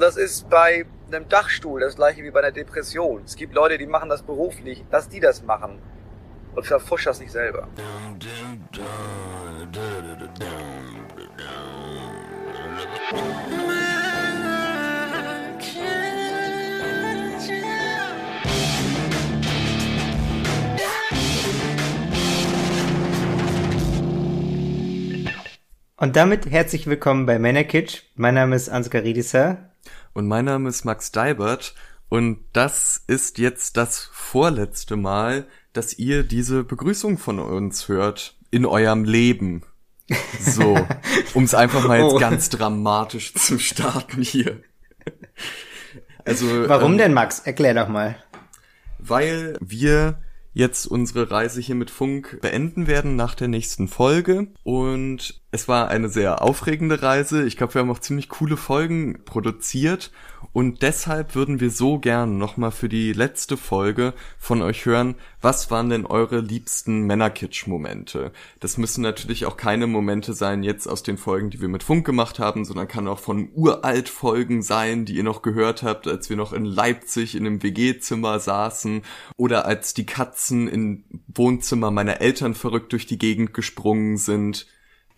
Das ist bei einem Dachstuhl das gleiche wie bei einer Depression. Es gibt Leute, die machen das beruflich, dass die das machen. Und verfusch das nicht selber. Und damit herzlich willkommen bei Männerkitsch. Mein Name ist Ansgar Riedisser. Und mein Name ist Max Deibert. Und das ist jetzt das vorletzte Mal, dass ihr diese Begrüßung von uns hört in eurem Leben. So, um es einfach mal jetzt oh. ganz dramatisch zu starten hier. Also Warum ähm, denn, Max? Erklär doch mal. Weil wir jetzt unsere Reise hier mit Funk beenden werden nach der nächsten Folge. Und es war eine sehr aufregende Reise. Ich glaube, wir haben auch ziemlich coole Folgen produziert. Und deshalb würden wir so gern nochmal für die letzte Folge von euch hören, was waren denn eure liebsten Männerkitsch-Momente? Das müssen natürlich auch keine Momente sein jetzt aus den Folgen, die wir mit Funk gemacht haben, sondern kann auch von uralt Folgen sein, die ihr noch gehört habt, als wir noch in Leipzig in einem WG-Zimmer saßen oder als die Katzen im Wohnzimmer meiner Eltern verrückt durch die Gegend gesprungen sind.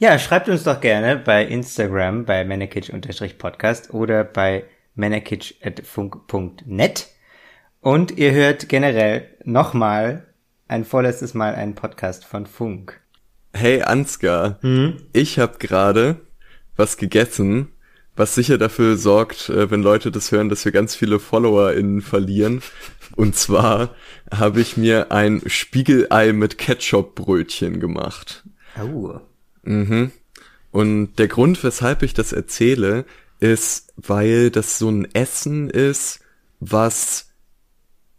Ja, schreibt uns doch gerne bei Instagram bei männerkitsch-podcast oder bei männerkitsch.funk.net. Und ihr hört generell nochmal ein vorletztes Mal einen Podcast von Funk. Hey Ansgar, hm? ich habe gerade was gegessen, was sicher dafür sorgt, äh, wenn Leute das hören, dass wir ganz viele FollowerInnen verlieren. Und zwar habe ich mir ein Spiegelei mit Ketchup-Brötchen gemacht. Oh. Mhm. Und der Grund, weshalb ich das erzähle, ist, weil das so ein Essen ist, was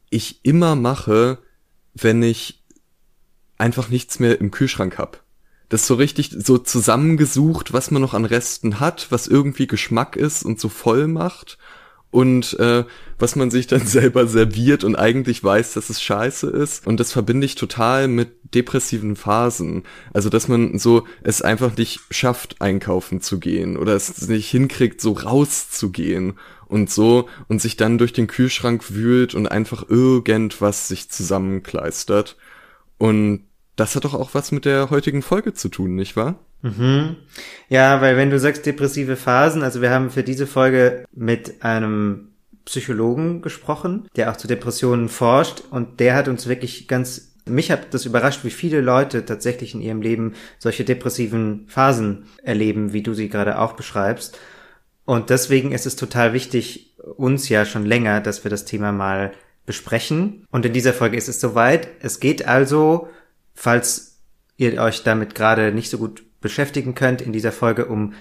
ich immer mache, wenn ich einfach nichts mehr im Kühlschrank hab. Das so richtig so zusammengesucht, was man noch an Resten hat, was irgendwie Geschmack ist und so voll macht und äh, was man sich dann selber serviert und eigentlich weiß, dass es scheiße ist. Und das verbinde ich total mit depressiven Phasen. Also, dass man so es einfach nicht schafft, einkaufen zu gehen oder es nicht hinkriegt, so rauszugehen und so und sich dann durch den Kühlschrank wühlt und einfach irgendwas sich zusammenkleistert. Und das hat doch auch was mit der heutigen Folge zu tun, nicht wahr? Mhm. Ja, weil wenn du sagst depressive Phasen, also wir haben für diese Folge mit einem Psychologen gesprochen, der auch zu Depressionen forscht und der hat uns wirklich ganz mich hat das überrascht, wie viele Leute tatsächlich in ihrem Leben solche depressiven Phasen erleben, wie du sie gerade auch beschreibst. Und deswegen ist es total wichtig, uns ja schon länger, dass wir das Thema mal besprechen. Und in dieser Folge ist es soweit. Es geht also, falls ihr euch damit gerade nicht so gut beschäftigen könnt in dieser Folge um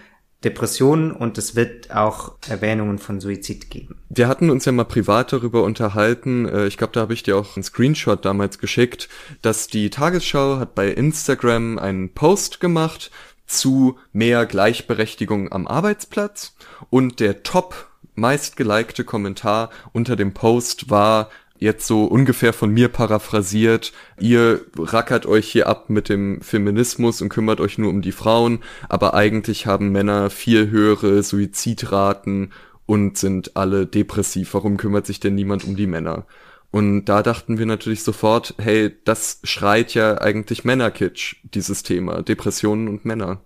Depressionen und es wird auch Erwähnungen von Suizid geben. Wir hatten uns ja mal privat darüber unterhalten, äh, ich glaube, da habe ich dir auch einen Screenshot damals geschickt, dass die Tagesschau hat bei Instagram einen Post gemacht zu mehr Gleichberechtigung am Arbeitsplatz und der top meistgelikte Kommentar unter dem Post war, jetzt so ungefähr von mir paraphrasiert, ihr rackert euch hier ab mit dem Feminismus und kümmert euch nur um die Frauen, aber eigentlich haben Männer viel höhere Suizidraten und sind alle depressiv. Warum kümmert sich denn niemand um die Männer? Und da dachten wir natürlich sofort, hey, das schreit ja eigentlich Männerkitsch, dieses Thema, Depressionen und Männer.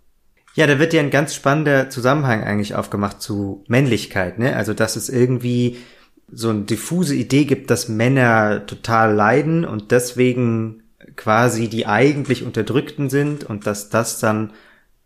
Ja, da wird ja ein ganz spannender Zusammenhang eigentlich aufgemacht zu Männlichkeit, ne? Also, dass es irgendwie so eine diffuse Idee gibt, dass Männer total leiden und deswegen quasi die eigentlich Unterdrückten sind und dass das dann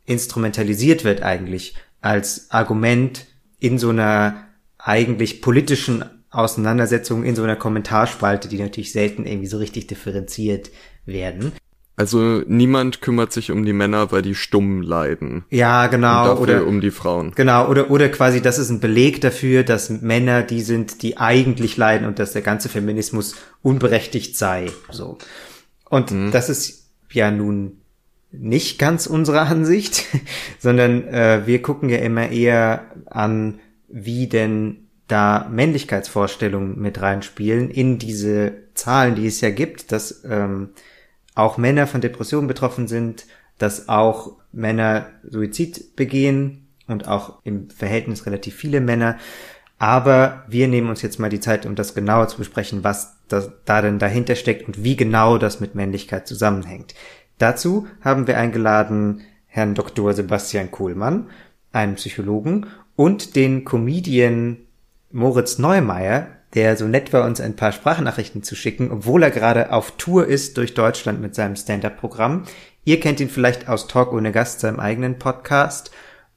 instrumentalisiert wird eigentlich als Argument in so einer eigentlich politischen Auseinandersetzung, in so einer Kommentarspalte, die natürlich selten irgendwie so richtig differenziert werden. Also niemand kümmert sich um die Männer, weil die stumm leiden. Ja, genau. oder um die Frauen. Genau, oder, oder quasi, das ist ein Beleg dafür, dass Männer die sind, die eigentlich leiden und dass der ganze Feminismus unberechtigt sei. So. Und mhm. das ist ja nun nicht ganz unsere Ansicht, sondern äh, wir gucken ja immer eher an, wie denn da Männlichkeitsvorstellungen mit reinspielen in diese Zahlen, die es ja gibt, dass ähm, auch Männer von Depressionen betroffen sind, dass auch Männer Suizid begehen und auch im Verhältnis relativ viele Männer. Aber wir nehmen uns jetzt mal die Zeit, um das genauer zu besprechen, was da, da denn dahinter steckt und wie genau das mit Männlichkeit zusammenhängt. Dazu haben wir eingeladen Herrn Dr. Sebastian Kohlmann, einen Psychologen, und den Comedian Moritz Neumeier, der so nett war, uns ein paar Sprachnachrichten zu schicken, obwohl er gerade auf Tour ist durch Deutschland mit seinem Stand-up-Programm. Ihr kennt ihn vielleicht aus Talk ohne Gast, seinem eigenen Podcast,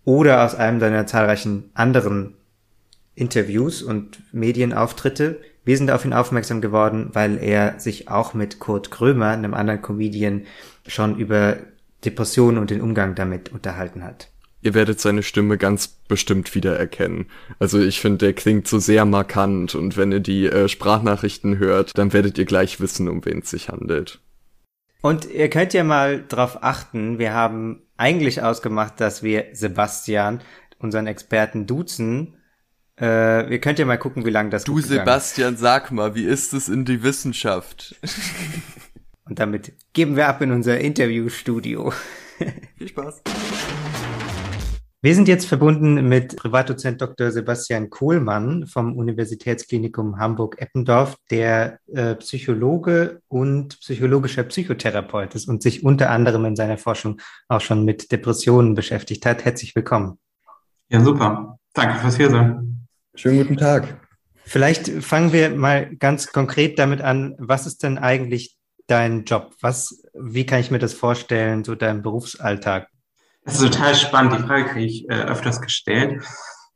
oder aus einem seiner zahlreichen anderen Interviews und Medienauftritte. Wir sind auf ihn aufmerksam geworden, weil er sich auch mit Kurt Krömer, einem anderen Comedian, schon über Depressionen und den Umgang damit unterhalten hat ihr werdet seine Stimme ganz bestimmt wiedererkennen. Also ich finde, der klingt so sehr markant und wenn ihr die äh, Sprachnachrichten hört, dann werdet ihr gleich wissen, um wen es sich handelt. Und ihr könnt ja mal drauf achten, wir haben eigentlich ausgemacht, dass wir Sebastian, unseren Experten, duzen. Äh, ihr könnt ja mal gucken, wie lange das Du Sebastian, sag mal, wie ist es in die Wissenschaft? Und damit geben wir ab in unser Interviewstudio. Viel Spaß. Wir sind jetzt verbunden mit Privatdozent Dr. Sebastian Kohlmann vom Universitätsklinikum Hamburg-Eppendorf, der äh, Psychologe und psychologischer Psychotherapeut ist und sich unter anderem in seiner Forschung auch schon mit Depressionen beschäftigt hat. Herzlich willkommen. Ja, super. Danke fürs Hiersein. Schönen guten Tag. Vielleicht fangen wir mal ganz konkret damit an. Was ist denn eigentlich dein Job? Was, wie kann ich mir das vorstellen, so dein Berufsalltag? Das ist total spannend. Die Frage kriege ich äh, öfters gestellt.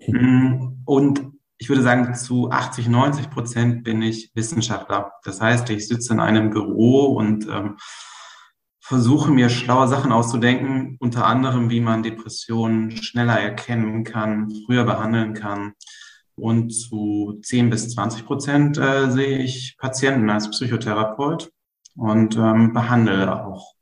Mm, und ich würde sagen, zu 80, 90 Prozent bin ich Wissenschaftler. Das heißt, ich sitze in einem Büro und ähm, versuche mir schlaue Sachen auszudenken, unter anderem, wie man Depressionen schneller erkennen kann, früher behandeln kann. Und zu 10 bis 20 Prozent äh, sehe ich Patienten als Psychotherapeut und ähm, behandle auch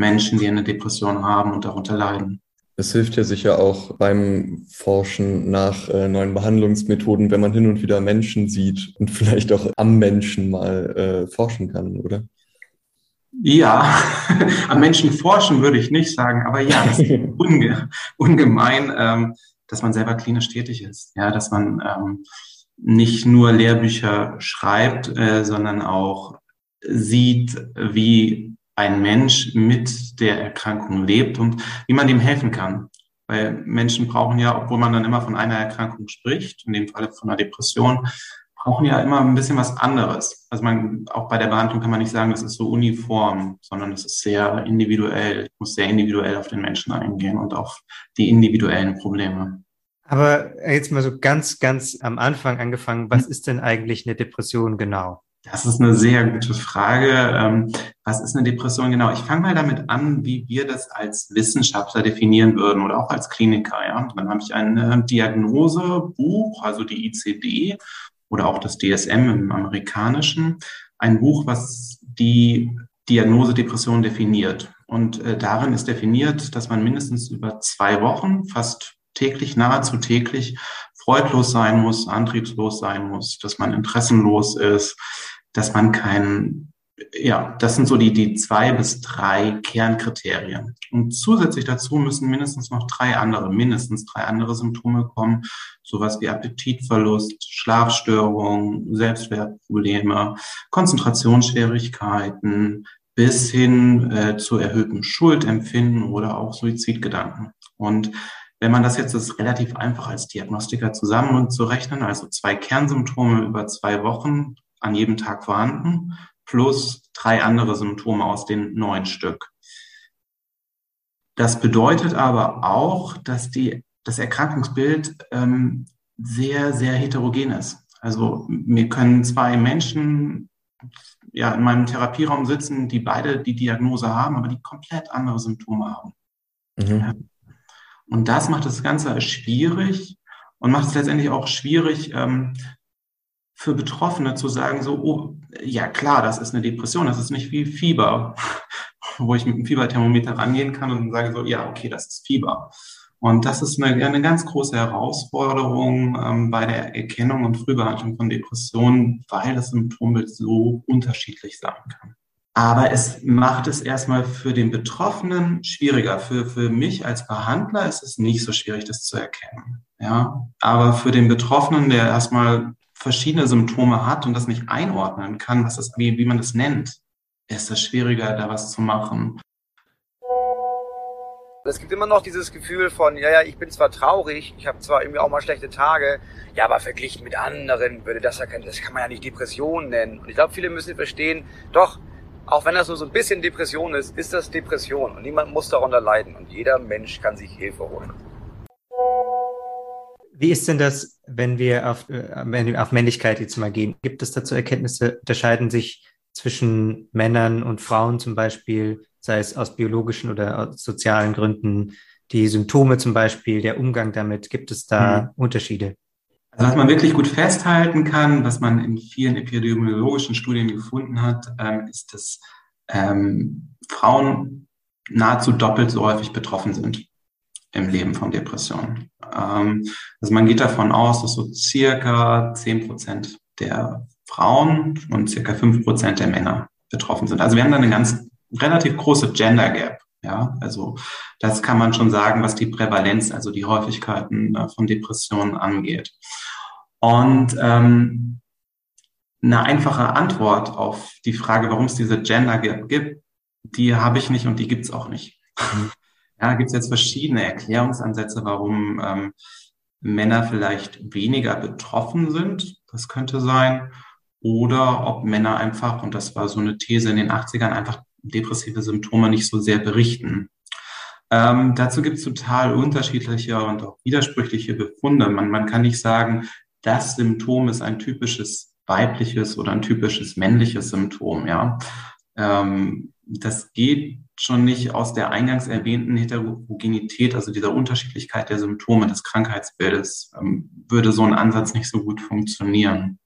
Menschen, die eine Depression haben und darunter leiden. Es hilft ja sicher auch beim Forschen nach äh, neuen Behandlungsmethoden, wenn man hin und wieder Menschen sieht und vielleicht auch am Menschen mal äh, forschen kann, oder? Ja, am Menschen forschen würde ich nicht sagen, aber ja, das ist unge ungemein, ähm, dass man selber klinisch tätig ist. Ja, dass man ähm, nicht nur Lehrbücher schreibt, äh, sondern auch sieht, wie ein Mensch mit der Erkrankung lebt und wie man dem helfen kann. Weil Menschen brauchen ja, obwohl man dann immer von einer Erkrankung spricht, in dem Fall von einer Depression, brauchen ja immer ein bisschen was anderes. Also man, auch bei der Behandlung kann man nicht sagen, das ist so uniform, sondern es ist sehr individuell. Ich muss sehr individuell auf den Menschen eingehen und auf die individuellen Probleme. Aber jetzt mal so ganz, ganz am Anfang angefangen, was hm. ist denn eigentlich eine Depression genau? Das ist eine sehr gute Frage. Ähm, was ist eine Depression genau? Ich fange mal damit an, wie wir das als Wissenschaftler definieren würden oder auch als Kliniker. Ja? Dann habe ich ein äh, Diagnosebuch, also die ICD oder auch das DSM im amerikanischen. Ein Buch, was die Diagnose Depression definiert. Und äh, darin ist definiert, dass man mindestens über zwei Wochen, fast täglich, nahezu täglich, freudlos sein muss, antriebslos sein muss, dass man interessenlos ist, dass man kein, ja, das sind so die, die zwei bis drei Kernkriterien. Und zusätzlich dazu müssen mindestens noch drei andere, mindestens drei andere Symptome kommen, sowas wie Appetitverlust, Schlafstörungen, Selbstwertprobleme, Konzentrationsschwierigkeiten, bis hin äh, zu erhöhtem Schuldempfinden oder auch Suizidgedanken. Und wenn man das jetzt ist relativ einfach als Diagnostiker zusammen und zu rechnen, also zwei Kernsymptome über zwei Wochen an jedem Tag vorhanden, plus drei andere Symptome aus den neun Stück. Das bedeutet aber auch, dass die, das Erkrankungsbild ähm, sehr, sehr heterogen ist. Also mir können zwei Menschen ja, in meinem Therapieraum sitzen, die beide die Diagnose haben, aber die komplett andere Symptome haben. Mhm. Und das macht das Ganze schwierig und macht es letztendlich auch schwierig, ähm, für Betroffene zu sagen, so, oh, ja klar, das ist eine Depression, das ist nicht wie Fieber, wo ich mit einem Fieberthermometer rangehen kann und sage so, ja, okay, das ist Fieber. Und das ist eine, eine ganz große Herausforderung ähm, bei der Erkennung und Frühbehandlung von Depressionen, weil das Symptombild so unterschiedlich sein kann. Aber es macht es erstmal für den Betroffenen schwieriger. Für, für mich als Behandler ist es nicht so schwierig, das zu erkennen. Ja, aber für den Betroffenen, der erstmal verschiedene Symptome hat und das nicht einordnen kann, was das, wie, wie man das nennt, ist es schwieriger, da was zu machen. Es gibt immer noch dieses Gefühl von, ja, ja, ich bin zwar traurig, ich habe zwar irgendwie auch mal schlechte Tage, ja, aber verglichen mit anderen würde das ja kein, das kann man ja nicht Depression nennen. Und ich glaube, viele müssen verstehen, doch, auch wenn das nur so ein bisschen Depression ist, ist das Depression und niemand muss darunter leiden und jeder Mensch kann sich Hilfe holen. Wie ist denn das, wenn wir auf, äh, wenn auf Männlichkeit jetzt mal gehen? Gibt es dazu Erkenntnisse, unterscheiden sich zwischen Männern und Frauen zum Beispiel, sei es aus biologischen oder aus sozialen Gründen, die Symptome zum Beispiel, der Umgang damit, gibt es da mhm. Unterschiede? Also was man wirklich gut festhalten kann, was man in vielen epidemiologischen Studien gefunden hat, ähm, ist, dass ähm, Frauen nahezu doppelt so häufig betroffen sind im Leben von Depressionen. Ähm, also man geht davon aus, dass so circa zehn Prozent der Frauen und circa fünf Prozent der Männer betroffen sind. Also wir haben da eine ganz relativ große Gender Gap. Ja, also das kann man schon sagen, was die Prävalenz, also die Häufigkeiten äh, von Depressionen angeht. Und ähm, eine einfache Antwort auf die Frage, warum es diese Gender Gap gibt, die habe ich nicht und die gibt's auch nicht. Mhm. Ja, gibt es jetzt verschiedene Erklärungsansätze, warum ähm, Männer vielleicht weniger betroffen sind. Das könnte sein. Oder ob Männer einfach, und das war so eine These in den 80ern, einfach depressive Symptome nicht so sehr berichten. Ähm, dazu gibt es total unterschiedliche und auch widersprüchliche Befunde. Man, man kann nicht sagen, das Symptom ist ein typisches weibliches oder ein typisches männliches Symptom. Ja, ähm, das geht schon nicht aus der eingangs erwähnten Heterogenität, also dieser Unterschiedlichkeit der Symptome des Krankheitsbildes, ähm, würde so ein Ansatz nicht so gut funktionieren.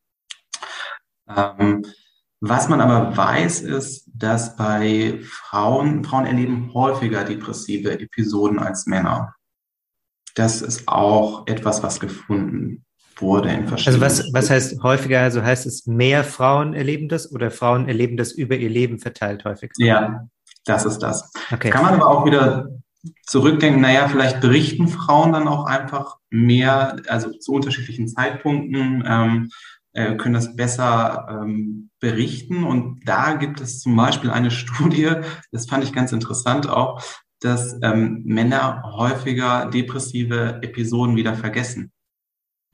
Ähm, was man aber weiß, ist, dass bei Frauen, Frauen erleben häufiger depressive Episoden als Männer. Das ist auch etwas, was gefunden wurde in verschiedenen. Also was, was heißt häufiger? Also heißt es, mehr Frauen erleben das oder Frauen erleben das über ihr Leben verteilt häufig? Ja, das ist das. Okay. Kann man aber auch wieder zurückdenken, naja, vielleicht berichten Frauen dann auch einfach mehr, also zu unterschiedlichen Zeitpunkten, ähm, äh, können das besser ähm, berichten. Und da gibt es zum Beispiel eine Studie, das fand ich ganz interessant auch, dass ähm, Männer häufiger depressive Episoden wieder vergessen.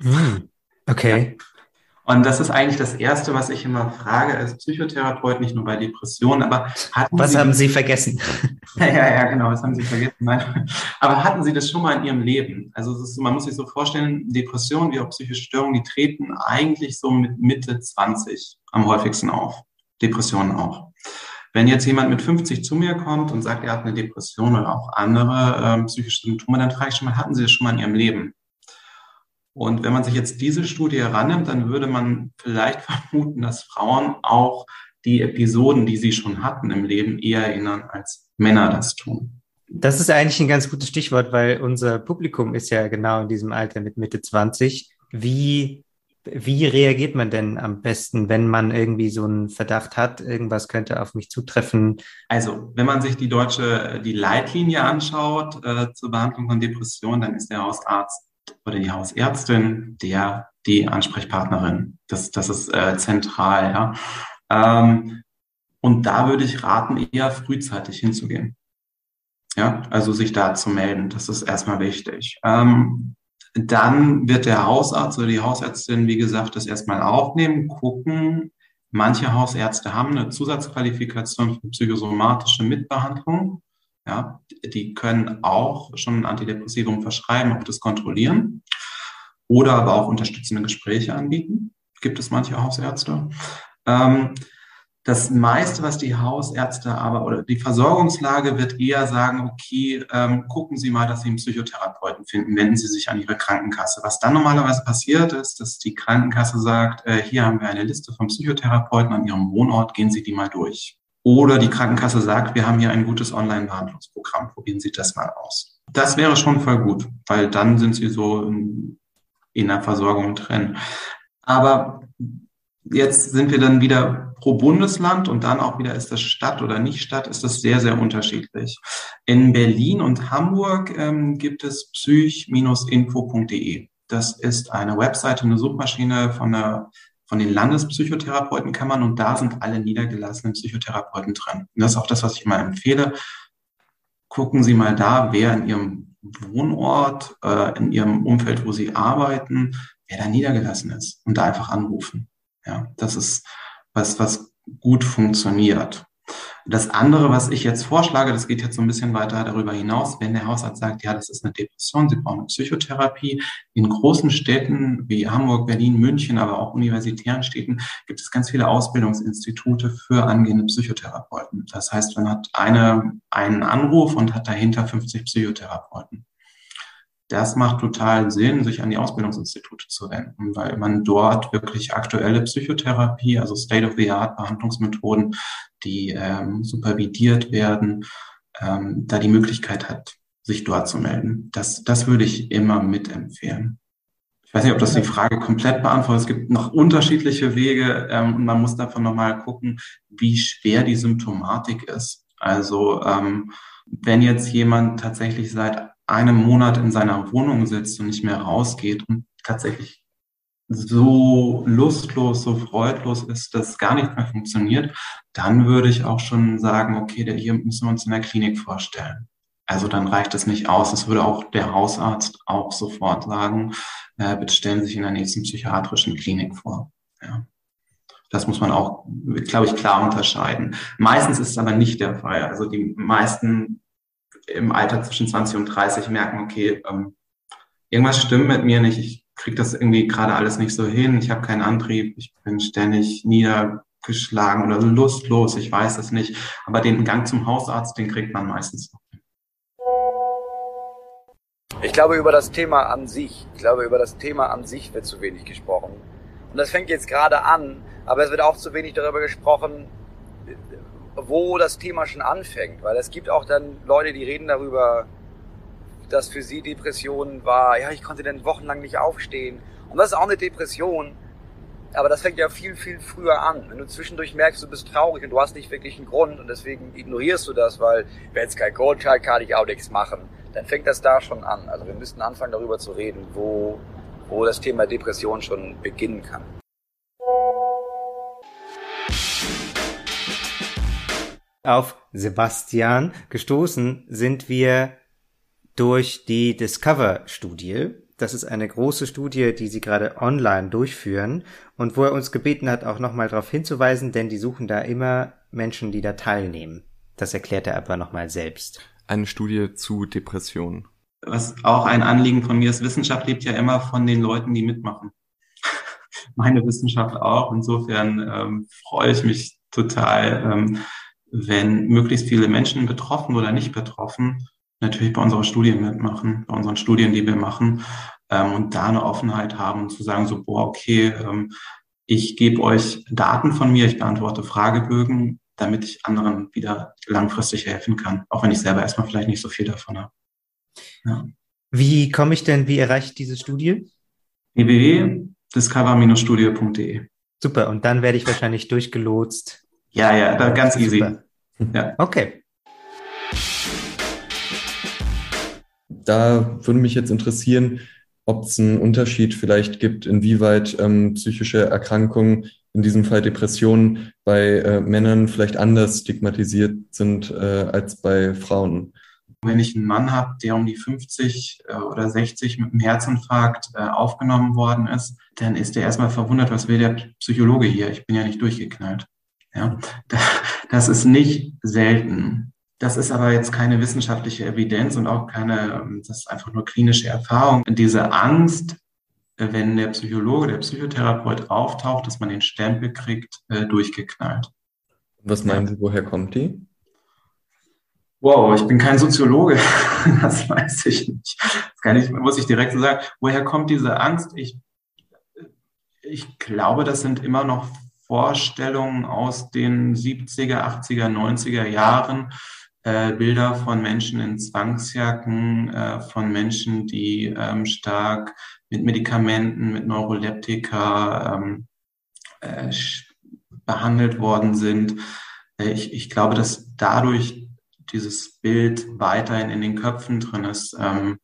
Hm. Okay. Ja. Und das ist eigentlich das Erste, was ich immer frage als Psychotherapeut, nicht nur bei Depressionen, aber hatten Was Sie haben Sie vergessen? ja, ja, genau, was haben Sie vergessen? Nein. Aber hatten Sie das schon mal in Ihrem Leben? Also ist, man muss sich so vorstellen, Depressionen wie auch psychische Störungen, die treten eigentlich so mit Mitte 20 am häufigsten auf. Depressionen auch. Wenn jetzt jemand mit 50 zu mir kommt und sagt, er hat eine Depression oder auch andere ähm, psychische Symptome, dann frage ich schon mal, hatten Sie das schon mal in Ihrem Leben? Und wenn man sich jetzt diese Studie herannimmt, dann würde man vielleicht vermuten, dass Frauen auch die Episoden, die sie schon hatten im Leben, eher erinnern, als Männer das tun. Das ist eigentlich ein ganz gutes Stichwort, weil unser Publikum ist ja genau in diesem Alter mit Mitte 20. Wie, wie reagiert man denn am besten, wenn man irgendwie so einen Verdacht hat, irgendwas könnte auf mich zutreffen? Also, wenn man sich die deutsche, die Leitlinie anschaut äh, zur Behandlung von Depressionen, dann ist der Hausarzt oder die Hausärztin, der, die Ansprechpartnerin. Das, das ist äh, zentral, ja. Ähm, und da würde ich raten, eher frühzeitig hinzugehen. Ja, also sich da zu melden. Das ist erstmal wichtig. Ähm, dann wird der Hausarzt oder die Hausärztin, wie gesagt, das erstmal aufnehmen, gucken. Manche Hausärzte haben eine Zusatzqualifikation für psychosomatische Mitbehandlung. Ja, die können auch schon ein Antidepressivum verschreiben, auch das kontrollieren oder aber auch unterstützende Gespräche anbieten. Gibt es manche Hausärzte. Ähm, das meiste, was die Hausärzte aber oder die Versorgungslage wird eher sagen, okay, ähm, gucken Sie mal, dass Sie einen Psychotherapeuten finden, wenden Sie sich an Ihre Krankenkasse. Was dann normalerweise passiert ist, dass die Krankenkasse sagt, äh, hier haben wir eine Liste von Psychotherapeuten an Ihrem Wohnort, gehen Sie die mal durch. Oder die Krankenkasse sagt, wir haben hier ein gutes Online-Behandlungsprogramm, probieren Sie das mal aus. Das wäre schon voll gut, weil dann sind Sie so in, der Versorgung drin. Aber jetzt sind wir dann wieder pro Bundesland und dann auch wieder ist das Stadt oder nicht Stadt, ist das sehr, sehr unterschiedlich. In Berlin und Hamburg ähm, gibt es psych-info.de. Das ist eine Webseite, eine Suchmaschine von, der, von den Landespsychotherapeutenkammern und da sind alle niedergelassenen Psychotherapeuten drin. Und das ist auch das, was ich immer empfehle. Gucken Sie mal da, wer in Ihrem Wohnort, äh, in Ihrem Umfeld, wo Sie arbeiten, wer da niedergelassen ist und da einfach anrufen. Ja, das ist was, was gut funktioniert. Das andere, was ich jetzt vorschlage, das geht jetzt so ein bisschen weiter darüber hinaus, wenn der Hausarzt sagt, ja, das ist eine Depression, Sie brauchen eine Psychotherapie. In großen Städten wie Hamburg, Berlin, München, aber auch universitären Städten gibt es ganz viele Ausbildungsinstitute für angehende Psychotherapeuten. Das heißt, man hat eine, einen Anruf und hat dahinter 50 Psychotherapeuten das macht total Sinn, sich an die Ausbildungsinstitute zu wenden, weil man dort wirklich aktuelle Psychotherapie, also State-of-the-Art-Behandlungsmethoden, die ähm, supervidiert werden, ähm, da die Möglichkeit hat, sich dort zu melden. Das, das würde ich immer mitempfehlen. Ich weiß nicht, ob das die Frage komplett beantwortet. Es gibt noch unterschiedliche Wege ähm, und man muss davon nochmal gucken, wie schwer die Symptomatik ist. Also ähm, wenn jetzt jemand tatsächlich seit einem Monat in seiner Wohnung sitzt und nicht mehr rausgeht und tatsächlich so lustlos, so freudlos ist, dass gar nichts mehr funktioniert, dann würde ich auch schon sagen, okay, der hier müssen wir uns in der Klinik vorstellen. Also dann reicht es nicht aus. Das würde auch der Hausarzt auch sofort sagen, äh, bitte stellen Sie sich in der nächsten psychiatrischen Klinik vor. Ja. Das muss man auch, glaube ich, klar unterscheiden. Meistens ist es aber nicht der Fall. Also die meisten im Alter zwischen 20 und 30 merken, okay, ähm, irgendwas stimmt mit mir nicht, ich kriege das irgendwie gerade alles nicht so hin, ich habe keinen Antrieb, ich bin ständig niedergeschlagen oder lustlos, ich weiß es nicht. Aber den Gang zum Hausarzt, den kriegt man meistens noch. Ich glaube, über das Thema an sich, ich glaube, über das Thema an sich wird zu wenig gesprochen. Und das fängt jetzt gerade an, aber es wird auch zu wenig darüber gesprochen, wo das Thema schon anfängt, weil es gibt auch dann Leute, die reden darüber, dass für sie Depression war, ja, ich konnte dann wochenlang nicht aufstehen. Und das ist auch eine Depression, aber das fängt ja viel, viel früher an. Wenn du zwischendurch merkst, du bist traurig und du hast nicht wirklich einen Grund und deswegen ignorierst du das, weil wenn es kein Grund hat, kann ich auch nichts machen, dann fängt das da schon an. Also wir müssten anfangen darüber zu reden, wo, wo das Thema Depression schon beginnen kann. Auf Sebastian gestoßen sind wir durch die Discover-Studie. Das ist eine große Studie, die sie gerade online durchführen und wo er uns gebeten hat, auch nochmal darauf hinzuweisen, denn die suchen da immer Menschen, die da teilnehmen. Das erklärt er aber nochmal selbst. Eine Studie zu Depressionen. Was auch ein Anliegen von mir ist, Wissenschaft lebt ja immer von den Leuten, die mitmachen. Meine Wissenschaft auch. Insofern ähm, freue ich mich total, ähm, wenn möglichst viele Menschen betroffen oder nicht betroffen natürlich bei unserer Studie mitmachen, bei unseren Studien, die wir machen ähm, und da eine Offenheit haben und zu sagen, so, boah, okay, ähm, ich gebe euch Daten von mir, ich beantworte Fragebögen, damit ich anderen wieder langfristig helfen kann, auch wenn ich selber erstmal vielleicht nicht so viel davon habe. Ja. Wie komme ich denn, wie erreiche ich diese Studie? www.discover-studie.de Super, und dann werde ich wahrscheinlich durchgelotst ja, ja, da ganz easy. Ja. Okay. Da würde mich jetzt interessieren, ob es einen Unterschied vielleicht gibt, inwieweit ähm, psychische Erkrankungen, in diesem Fall Depressionen, bei äh, Männern vielleicht anders stigmatisiert sind äh, als bei Frauen. Wenn ich einen Mann habe, der um die 50 äh, oder 60 mit einem Herzinfarkt äh, aufgenommen worden ist, dann ist der erstmal verwundert, was will der Psychologe hier? Ich bin ja nicht durchgeknallt. Ja, das ist nicht selten. Das ist aber jetzt keine wissenschaftliche Evidenz und auch keine, ähm, das ist einfach nur klinische Erfahrung. Diese Angst, wenn der Psychologe, der Psychotherapeut auftaucht, dass man den Stempel kriegt, äh, durchgeknallt. Was meinen Sie, woher kommt die? Wow, ich bin kein Soziologe, das weiß ich nicht. Das kann ich, muss ich direkt so sagen. Woher kommt diese Angst? Ich, ich glaube, das sind immer noch Vorstellungen aus den 70er, 80er, 90er Jahren, äh, Bilder von Menschen in Zwangsjacken, äh, von Menschen, die ähm, stark mit Medikamenten, mit Neuroleptika ähm, äh, behandelt worden sind. Äh, ich, ich glaube, dass dadurch dieses Bild weiterhin in den Köpfen drin ist. Ähm,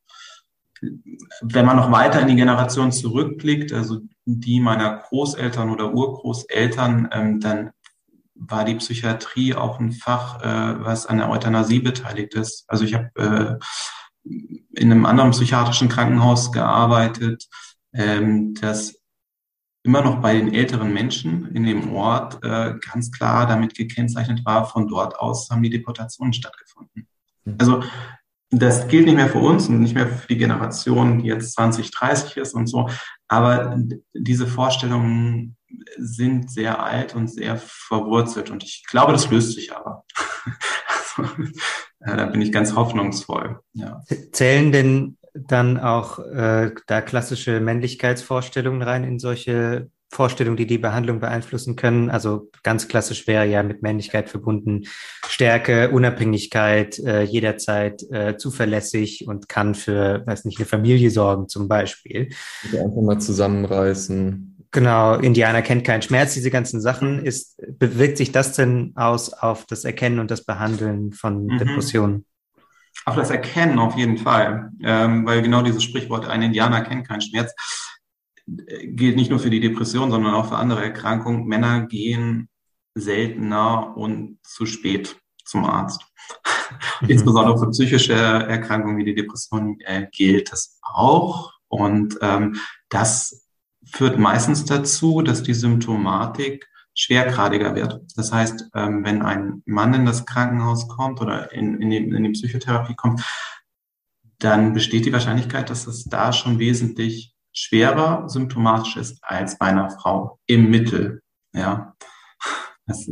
wenn man noch weiter in die Generation zurückblickt, also die meiner Großeltern oder Urgroßeltern, ähm, dann war die Psychiatrie auch ein Fach, äh, was an der Euthanasie beteiligt ist. Also ich habe äh, in einem anderen psychiatrischen Krankenhaus gearbeitet, ähm, das immer noch bei den älteren Menschen in dem Ort äh, ganz klar damit gekennzeichnet war, von dort aus haben die Deportationen stattgefunden. Mhm. Also das gilt nicht mehr für uns und nicht mehr für die Generation, die jetzt 20, 30 ist und so. Aber diese Vorstellungen sind sehr alt und sehr verwurzelt und ich glaube, das löst sich aber. also, äh, da bin ich ganz hoffnungsvoll. Ja. Zählen denn dann auch äh, da klassische Männlichkeitsvorstellungen rein in solche Vorstellungen, die die Behandlung beeinflussen können. Also ganz klassisch wäre ja mit Männlichkeit verbunden Stärke, Unabhängigkeit, äh, jederzeit äh, zuverlässig und kann für, weiß nicht, eine Familie sorgen zum Beispiel. Also einfach mal zusammenreißen. Genau, Indianer kennt keinen Schmerz, diese ganzen Sachen. Ist, bewirkt sich das denn aus auf das Erkennen und das Behandeln von mhm. Depressionen? Auf das Erkennen auf jeden Fall, ähm, weil genau dieses Sprichwort, ein Indianer kennt keinen Schmerz, äh, gilt nicht nur für die Depression, sondern auch für andere Erkrankungen. Männer gehen seltener und zu spät zum Arzt. Mhm. Insbesondere für psychische Erkrankungen wie die Depression äh, gilt das auch. Und ähm, das führt meistens dazu, dass die Symptomatik schwergradiger wird. Das heißt, ähm, wenn ein Mann in das Krankenhaus kommt oder in, in, die, in die Psychotherapie kommt, dann besteht die Wahrscheinlichkeit, dass es da schon wesentlich schwerer symptomatisch ist als bei einer Frau im Mittel. Ja, das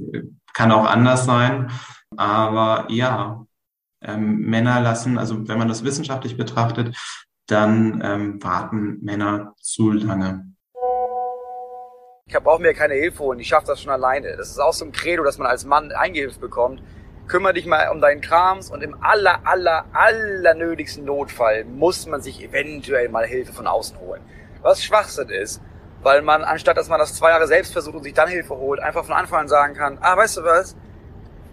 kann auch anders sein, aber ja, ähm, Männer lassen, also wenn man das wissenschaftlich betrachtet, dann ähm, warten Männer zu lange. Ich brauche mir keine Hilfe und ich schaffe das schon alleine. Das ist auch so ein Credo, dass man als Mann eingehilft bekommt. Kümmer dich mal um deinen Krams und im aller, aller, aller nötigsten Notfall muss man sich eventuell mal Hilfe von außen holen. Was Schwachsinn ist, weil man, anstatt dass man das zwei Jahre selbst versucht und sich dann Hilfe holt, einfach von Anfang an sagen kann, ah, weißt du was,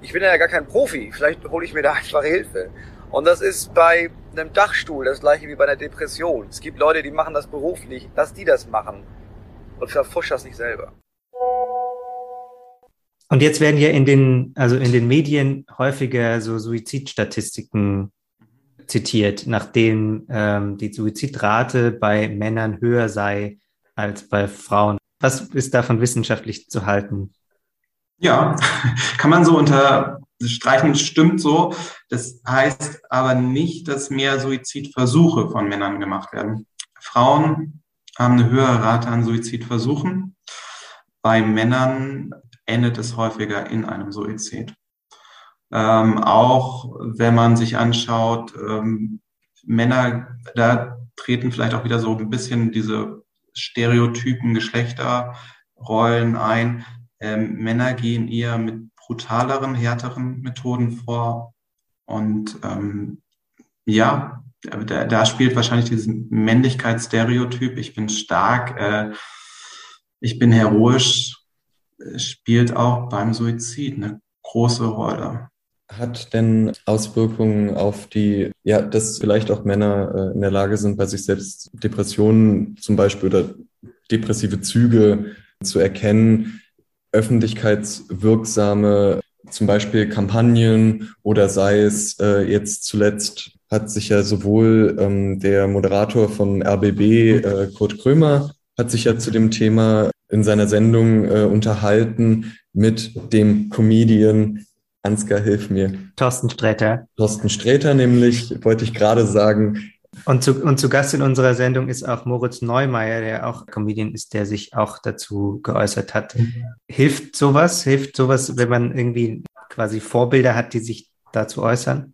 ich bin ja gar kein Profi, vielleicht hole ich mir da einfach Hilfe. Und das ist bei einem Dachstuhl das gleiche wie bei einer Depression. Es gibt Leute, die machen das beruflich, dass die das machen und verfusch das nicht selber. Und jetzt werden ja in den, also in den Medien häufiger so Suizidstatistiken zitiert, nachdem ähm, die Suizidrate bei Männern höher sei als bei Frauen. Was ist davon wissenschaftlich zu halten? Ja, kann man so unterstreichen, stimmt so. Das heißt aber nicht, dass mehr Suizidversuche von Männern gemacht werden. Frauen haben eine höhere Rate an Suizidversuchen. Bei Männern endet es häufiger in einem Suizid. Ähm, auch wenn man sich anschaut, ähm, Männer, da treten vielleicht auch wieder so ein bisschen diese Stereotypen, Geschlechterrollen ein. Ähm, Männer gehen eher mit brutaleren, härteren Methoden vor. Und ähm, ja, da, da spielt wahrscheinlich dieses Männlichkeitsstereotyp, ich bin stark, äh, ich bin heroisch, spielt auch beim Suizid eine große Rolle. Hat denn Auswirkungen auf die, ja, dass vielleicht auch Männer äh, in der Lage sind, bei sich selbst Depressionen zum Beispiel oder depressive Züge zu erkennen, öffentlichkeitswirksame zum Beispiel Kampagnen oder sei es äh, jetzt zuletzt hat sich ja sowohl ähm, der Moderator vom RBB, äh, Kurt Krömer, hat sich ja zu dem Thema in seiner Sendung äh, unterhalten mit dem Comedian Ansgar, hilf mir. Thorsten Sträter. Thorsten Sträter nämlich, wollte ich gerade sagen. Und zu, und zu Gast in unserer Sendung ist auch Moritz Neumeier, der auch Comedian ist, der sich auch dazu geäußert hat. Hilft sowas? Hilft sowas, wenn man irgendwie quasi Vorbilder hat, die sich dazu äußern?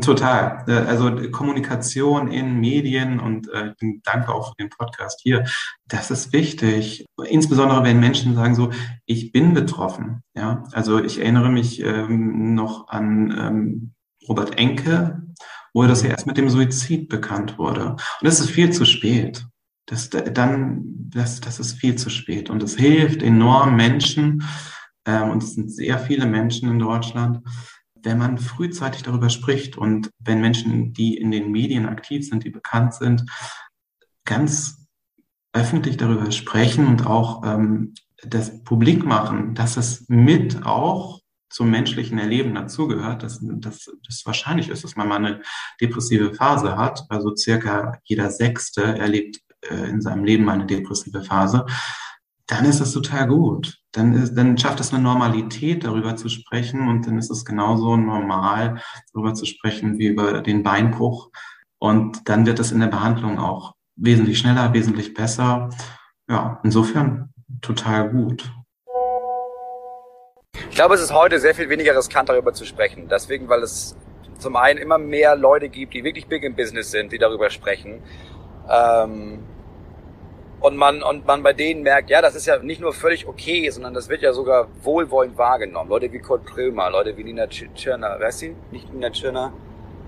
Total. Äh, also Kommunikation in Medien und äh, dankbar auch für den Podcast hier. Das ist wichtig. Insbesondere wenn Menschen sagen so, ich bin betroffen. Ja, also ich erinnere mich ähm, noch an ähm, Robert Enke, wo das ja erst mit dem Suizid bekannt wurde. Und es ist viel zu spät. das, dann, das, das ist viel zu spät. Und es hilft enorm Menschen, ähm, und es sind sehr viele Menschen in Deutschland, wenn man frühzeitig darüber spricht und wenn Menschen, die in den Medien aktiv sind, die bekannt sind, ganz öffentlich darüber sprechen und auch ähm, das publik machen, dass es mit auch zum menschlichen Erleben dazugehört, dass, dass, dass wahrscheinlich ist, dass man mal eine depressive Phase hat. Also circa jeder Sechste erlebt äh, in seinem Leben eine depressive Phase. Dann ist es total gut. Dann, ist, dann schafft es eine Normalität, darüber zu sprechen. Und dann ist es genauso normal, darüber zu sprechen wie über den Beinbruch. Und dann wird es in der Behandlung auch wesentlich schneller, wesentlich besser. Ja, insofern total gut. Ich glaube, es ist heute sehr viel weniger riskant, darüber zu sprechen. Deswegen, weil es zum einen immer mehr Leute gibt, die wirklich big im Business sind, die darüber sprechen. Ähm, und man, und man bei denen merkt, ja, das ist ja nicht nur völlig okay, sondern das wird ja sogar wohlwollend wahrgenommen. Leute wie Kurt Krömer, Leute wie Nina Tschirner, ist sie? Nicht Nina Tschirner?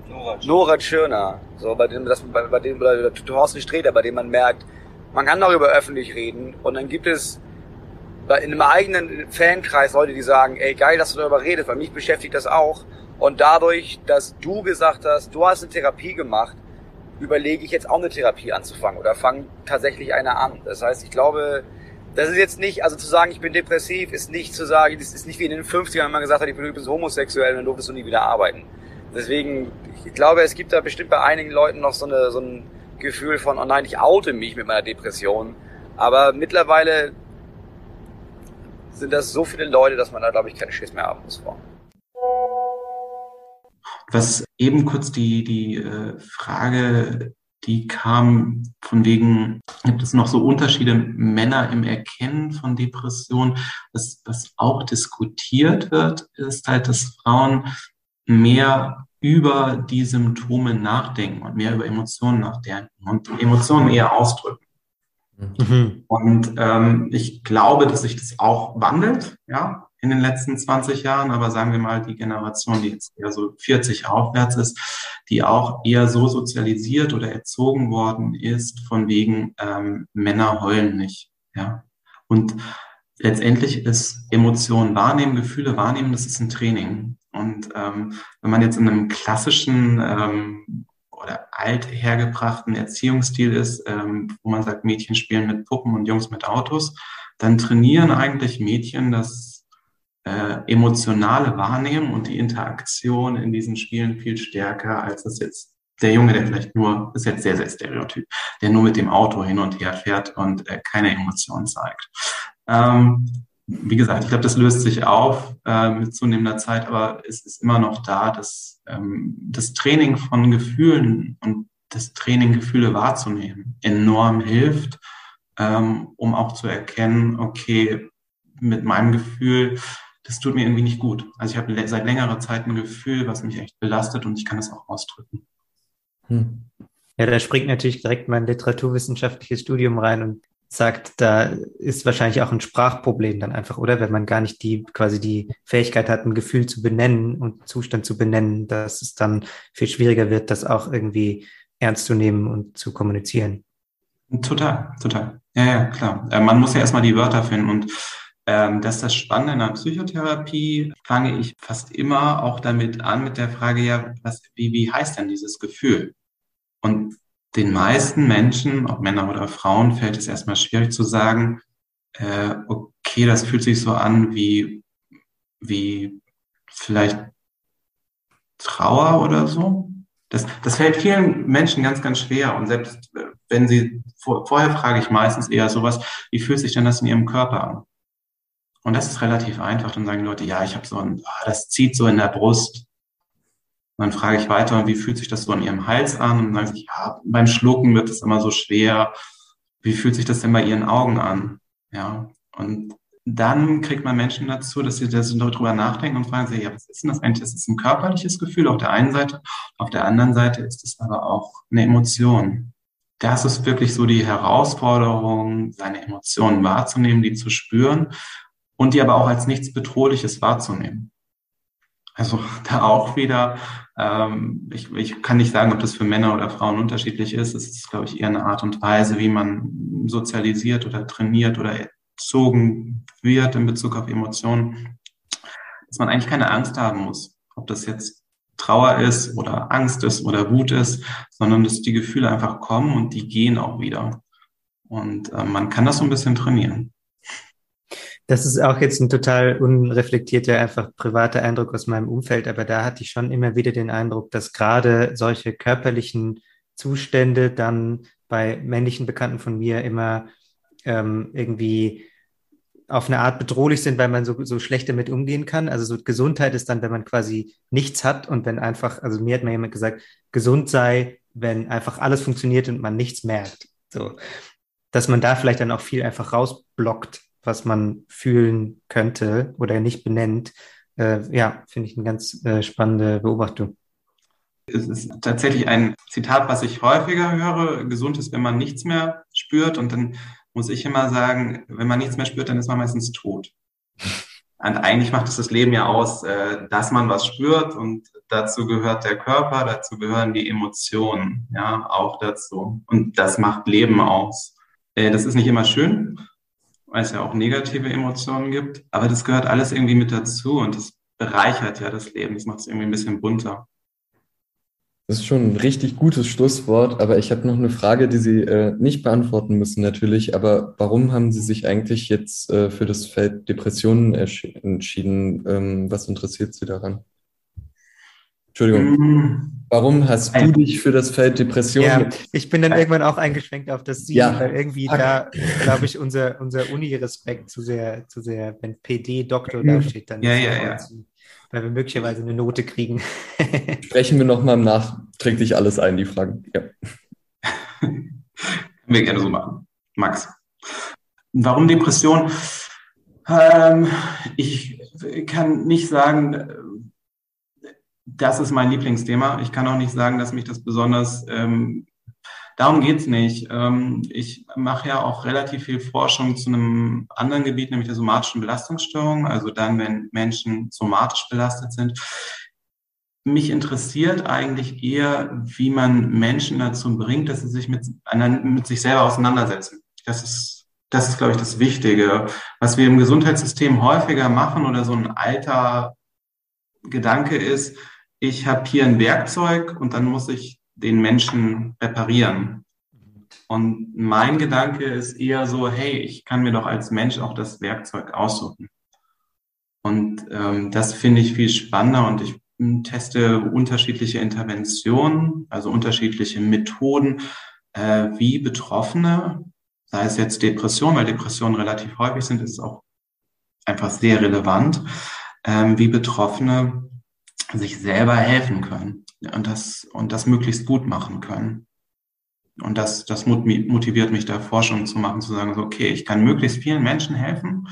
Nora Tschirner. Nora Tschirner. So, bei dem, das, bei, bei dem, oder Thorsten Sträter, bei dem man merkt, man kann darüber öffentlich reden und dann gibt es in einem eigenen Fankreis Leute, die sagen, ey, geil, dass du darüber redest, weil mich beschäftigt das auch. Und dadurch, dass du gesagt hast, du hast eine Therapie gemacht, überlege ich jetzt auch eine Therapie anzufangen oder fange tatsächlich eine an. Das heißt, ich glaube, das ist jetzt nicht, also zu sagen, ich bin depressiv, ist nicht zu sagen, das ist nicht wie in den 50ern, wenn man gesagt hat, ich bin übrigens homosexuell und dann durftest du nie wieder arbeiten. Deswegen, ich glaube, es gibt da bestimmt bei einigen Leuten noch so, eine, so ein Gefühl von, oh nein, ich oute mich mit meiner Depression. Aber mittlerweile sind das so viele Leute, dass man da, glaube ich, keine Schiss mehr haben muss vor. Was eben kurz die, die äh, Frage, die kam von wegen, gibt es noch so Unterschiede Männer im Erkennen von Depressionen? Was, was auch diskutiert wird, ist halt, dass Frauen mehr über die Symptome nachdenken und mehr über Emotionen nachdenken und Emotionen eher ausdrücken. Mhm. Und ähm, ich glaube, dass sich das auch wandelt, ja, in den letzten 20 Jahren, aber sagen wir mal die Generation, die jetzt eher so 40 aufwärts ist, die auch eher so sozialisiert oder erzogen worden ist, von wegen ähm, Männer heulen nicht, ja. Und letztendlich ist Emotionen wahrnehmen, Gefühle wahrnehmen, das ist ein Training. Und ähm, wenn man jetzt in einem klassischen ähm, oder althergebrachten Erziehungsstil ist, ähm, wo man sagt, Mädchen spielen mit Puppen und Jungs mit Autos, dann trainieren eigentlich Mädchen das äh, emotionale Wahrnehmen und die Interaktion in diesen Spielen viel stärker, als das jetzt der Junge, der vielleicht nur, ist jetzt sehr, sehr stereotyp, der nur mit dem Auto hin und her fährt und äh, keine Emotionen zeigt. Ähm, wie gesagt, ich glaube, das löst sich auf äh, mit zunehmender Zeit, aber es ist immer noch da, dass ähm, das Training von Gefühlen und das Training, Gefühle wahrzunehmen, enorm hilft, ähm, um auch zu erkennen, okay, mit meinem Gefühl, das tut mir irgendwie nicht gut. Also ich habe seit längerer Zeit ein Gefühl, was mich echt belastet und ich kann das auch ausdrücken. Hm. Ja, da springt natürlich direkt mein literaturwissenschaftliches Studium rein und sagt, da ist wahrscheinlich auch ein Sprachproblem dann einfach, oder? Wenn man gar nicht die, quasi die Fähigkeit hat, ein Gefühl zu benennen und Zustand zu benennen, dass es dann viel schwieriger wird, das auch irgendwie ernst zu nehmen und zu kommunizieren. Total, total. Ja, ja, klar. Äh, man muss ja erstmal die Wörter finden und ähm, das ist das Spannende in der Psychotherapie, fange ich fast immer auch damit an, mit der Frage, ja, was, wie, wie heißt denn dieses Gefühl? Und den meisten Menschen, ob Männer oder Frauen, fällt es erstmal schwierig zu sagen, äh, okay, das fühlt sich so an wie, wie vielleicht Trauer oder so. Das, das fällt vielen Menschen ganz, ganz schwer. Und selbst äh, wenn sie, vor, vorher frage ich meistens eher sowas, wie fühlt sich denn das in ihrem Körper an? Und das ist relativ einfach. Dann sagen Leute, ja, ich habe so ein, oh, das zieht so in der Brust. Und dann frage ich weiter, wie fühlt sich das so an Ihrem Hals an? Und dann sagen sie, ja, beim Schlucken wird es immer so schwer. Wie fühlt sich das denn bei Ihren Augen an? Ja. Und dann kriegt man Menschen dazu, dass sie darüber nachdenken und fragen sich, ja, was ist denn das eigentlich? Das ist ein körperliches Gefühl auf der einen Seite, auf der anderen Seite ist es aber auch eine Emotion. Das ist wirklich so die Herausforderung, seine Emotionen wahrzunehmen, die zu spüren und die aber auch als nichts Bedrohliches wahrzunehmen. Also da auch wieder, ähm, ich, ich kann nicht sagen, ob das für Männer oder Frauen unterschiedlich ist. Es ist, glaube ich, eher eine Art und Weise, wie man sozialisiert oder trainiert oder erzogen wird in Bezug auf Emotionen, dass man eigentlich keine Angst haben muss, ob das jetzt Trauer ist oder Angst ist oder Wut ist, sondern dass die Gefühle einfach kommen und die gehen auch wieder. Und äh, man kann das so ein bisschen trainieren. Das ist auch jetzt ein total unreflektierter, einfach privater Eindruck aus meinem Umfeld, aber da hatte ich schon immer wieder den Eindruck, dass gerade solche körperlichen Zustände dann bei männlichen Bekannten von mir immer ähm, irgendwie auf eine Art bedrohlich sind, weil man so, so schlecht damit umgehen kann. Also so Gesundheit ist dann, wenn man quasi nichts hat und wenn einfach, also mir hat mal jemand gesagt, gesund sei, wenn einfach alles funktioniert und man nichts merkt. So, dass man da vielleicht dann auch viel einfach rausblockt was man fühlen könnte oder nicht benennt. Äh, ja, finde ich eine ganz äh, spannende Beobachtung. Es ist tatsächlich ein Zitat, was ich häufiger höre. Gesund ist, wenn man nichts mehr spürt. Und dann muss ich immer sagen, wenn man nichts mehr spürt, dann ist man meistens tot. Und eigentlich macht es das Leben ja aus, äh, dass man was spürt und dazu gehört der Körper, dazu gehören die Emotionen, ja, auch dazu. Und das macht Leben aus. Äh, das ist nicht immer schön, weil es ja auch negative Emotionen gibt. Aber das gehört alles irgendwie mit dazu und das bereichert ja das Leben. Das macht es irgendwie ein bisschen bunter. Das ist schon ein richtig gutes Schlusswort, aber ich habe noch eine Frage, die Sie äh, nicht beantworten müssen natürlich. Aber warum haben Sie sich eigentlich jetzt äh, für das Feld Depressionen entschieden? Ähm, was interessiert Sie daran? Entschuldigung. Mm. Warum hast du dich für das Feld Depression? Ja, ich bin dann irgendwann auch eingeschwenkt auf das Sie, ja. weil irgendwie da, glaube ich, unser, unser Uni-Respekt zu sehr, zu sehr, wenn PD Doktor da steht, dann ja, ja, ja. weil wir möglicherweise eine Note kriegen. Sprechen wir nochmal nachträglich alles ein, die Fragen. Ja. wir gerne so machen. Max. Warum Depression? Ähm, ich kann nicht sagen, das ist mein Lieblingsthema. Ich kann auch nicht sagen, dass mich das besonders, ähm, darum geht's nicht. Ähm, ich mache ja auch relativ viel Forschung zu einem anderen Gebiet, nämlich der somatischen Belastungsstörung, also dann, wenn Menschen somatisch belastet sind. Mich interessiert eigentlich eher, wie man Menschen dazu bringt, dass sie sich mit, mit sich selber auseinandersetzen. Das ist, das ist, glaube ich, das Wichtige. Was wir im Gesundheitssystem häufiger machen oder so ein alter Gedanke ist, ich habe hier ein Werkzeug und dann muss ich den Menschen reparieren. Und mein Gedanke ist eher so, hey, ich kann mir doch als Mensch auch das Werkzeug aussuchen. Und ähm, das finde ich viel spannender und ich teste unterschiedliche Interventionen, also unterschiedliche Methoden, äh, wie Betroffene, sei es jetzt Depression, weil Depressionen relativ häufig sind, ist es auch einfach sehr relevant, ähm, wie Betroffene sich selber helfen können und das, und das möglichst gut machen können. Und das, das motiviert mich da Forschung zu machen, zu sagen, so, okay, ich kann möglichst vielen Menschen helfen,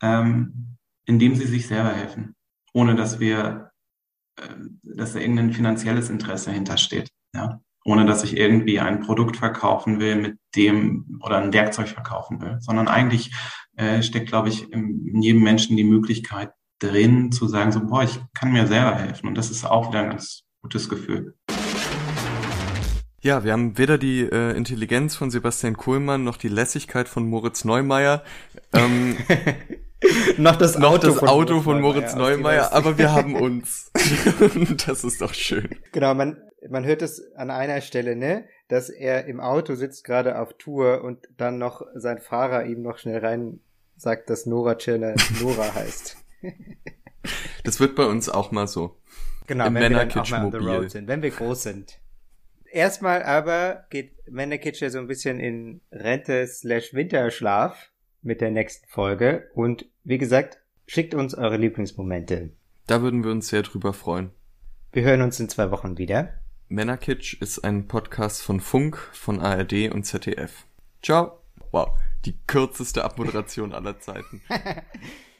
ähm, indem sie sich selber helfen, ohne dass wir, äh, dass da irgendein finanzielles Interesse hintersteht, ja, ohne dass ich irgendwie ein Produkt verkaufen will, mit dem oder ein Werkzeug verkaufen will, sondern eigentlich äh, steckt, glaube ich, in, in jedem Menschen die Möglichkeit, drin, zu sagen, so, boah, ich kann mir selber helfen. Und das ist auch wieder ein ganz gutes Gefühl. Ja, wir haben weder die äh, Intelligenz von Sebastian Kohlmann noch die Lässigkeit von Moritz Neumeier. Ähm, noch das Auto, noch das von, Auto Moritz von Moritz Neumeier, aber wir haben uns. das ist doch schön. Genau, man, man hört es an einer Stelle, ne, dass er im Auto sitzt gerade auf Tour und dann noch sein Fahrer ihm noch schnell rein sagt, dass Nora Tschirner Nora heißt. Das wird bei uns auch mal so. Genau, Im wenn wir dann auch mal on the road sind, wenn wir groß sind. Erstmal aber geht Männerkitsch ja so ein bisschen in Rente slash Winterschlaf mit der nächsten Folge. Und wie gesagt, schickt uns eure Lieblingsmomente. Da würden wir uns sehr drüber freuen. Wir hören uns in zwei Wochen wieder. Männerkitsch ist ein Podcast von Funk, von ARD und ZDF. Ciao. Wow, die kürzeste Abmoderation aller Zeiten.